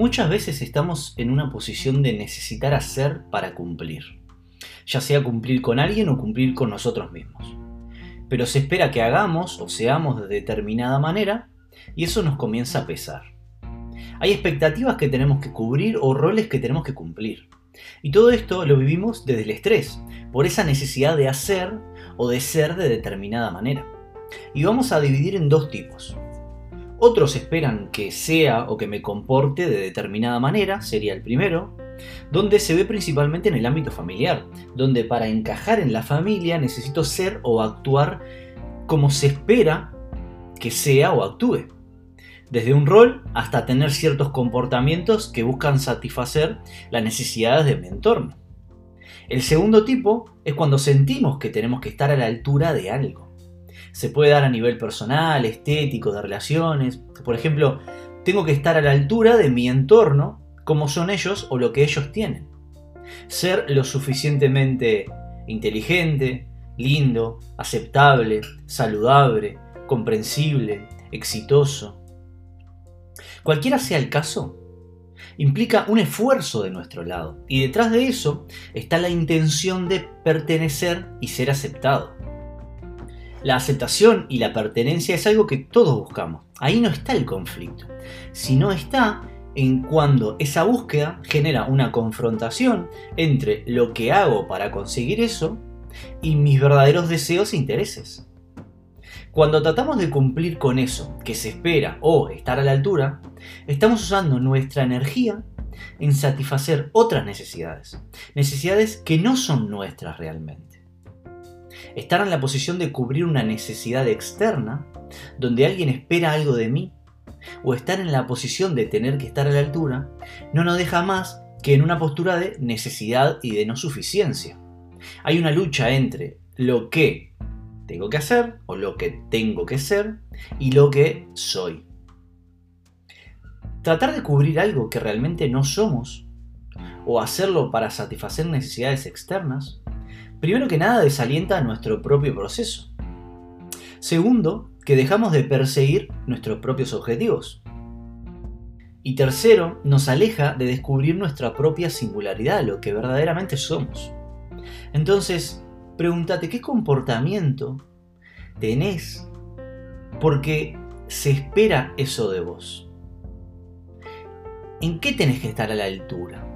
Muchas veces estamos en una posición de necesitar hacer para cumplir, ya sea cumplir con alguien o cumplir con nosotros mismos. Pero se espera que hagamos o seamos de determinada manera y eso nos comienza a pesar. Hay expectativas que tenemos que cubrir o roles que tenemos que cumplir. Y todo esto lo vivimos desde el estrés, por esa necesidad de hacer o de ser de determinada manera. Y vamos a dividir en dos tipos. Otros esperan que sea o que me comporte de determinada manera, sería el primero, donde se ve principalmente en el ámbito familiar, donde para encajar en la familia necesito ser o actuar como se espera que sea o actúe. Desde un rol hasta tener ciertos comportamientos que buscan satisfacer las necesidades de mi entorno. El segundo tipo es cuando sentimos que tenemos que estar a la altura de algo se puede dar a nivel personal, estético, de relaciones. Por ejemplo, tengo que estar a la altura de mi entorno, como son ellos o lo que ellos tienen. Ser lo suficientemente inteligente, lindo, aceptable, saludable, comprensible, exitoso. Cualquiera sea el caso, implica un esfuerzo de nuestro lado y detrás de eso está la intención de pertenecer y ser aceptado. La aceptación y la pertenencia es algo que todos buscamos. Ahí no está el conflicto, sino está en cuando esa búsqueda genera una confrontación entre lo que hago para conseguir eso y mis verdaderos deseos e intereses. Cuando tratamos de cumplir con eso que se espera o estar a la altura, estamos usando nuestra energía en satisfacer otras necesidades, necesidades que no son nuestras realmente estar en la posición de cubrir una necesidad externa, donde alguien espera algo de mí, o estar en la posición de tener que estar a la altura, no nos deja más que en una postura de necesidad y de no suficiencia. Hay una lucha entre lo que tengo que hacer o lo que tengo que ser y lo que soy. Tratar de cubrir algo que realmente no somos o hacerlo para satisfacer necesidades externas primero que nada desalienta nuestro propio proceso. Segundo, que dejamos de perseguir nuestros propios objetivos. Y tercero, nos aleja de descubrir nuestra propia singularidad, lo que verdaderamente somos. Entonces, pregúntate qué comportamiento tenés porque se espera eso de vos. ¿En qué tenés que estar a la altura?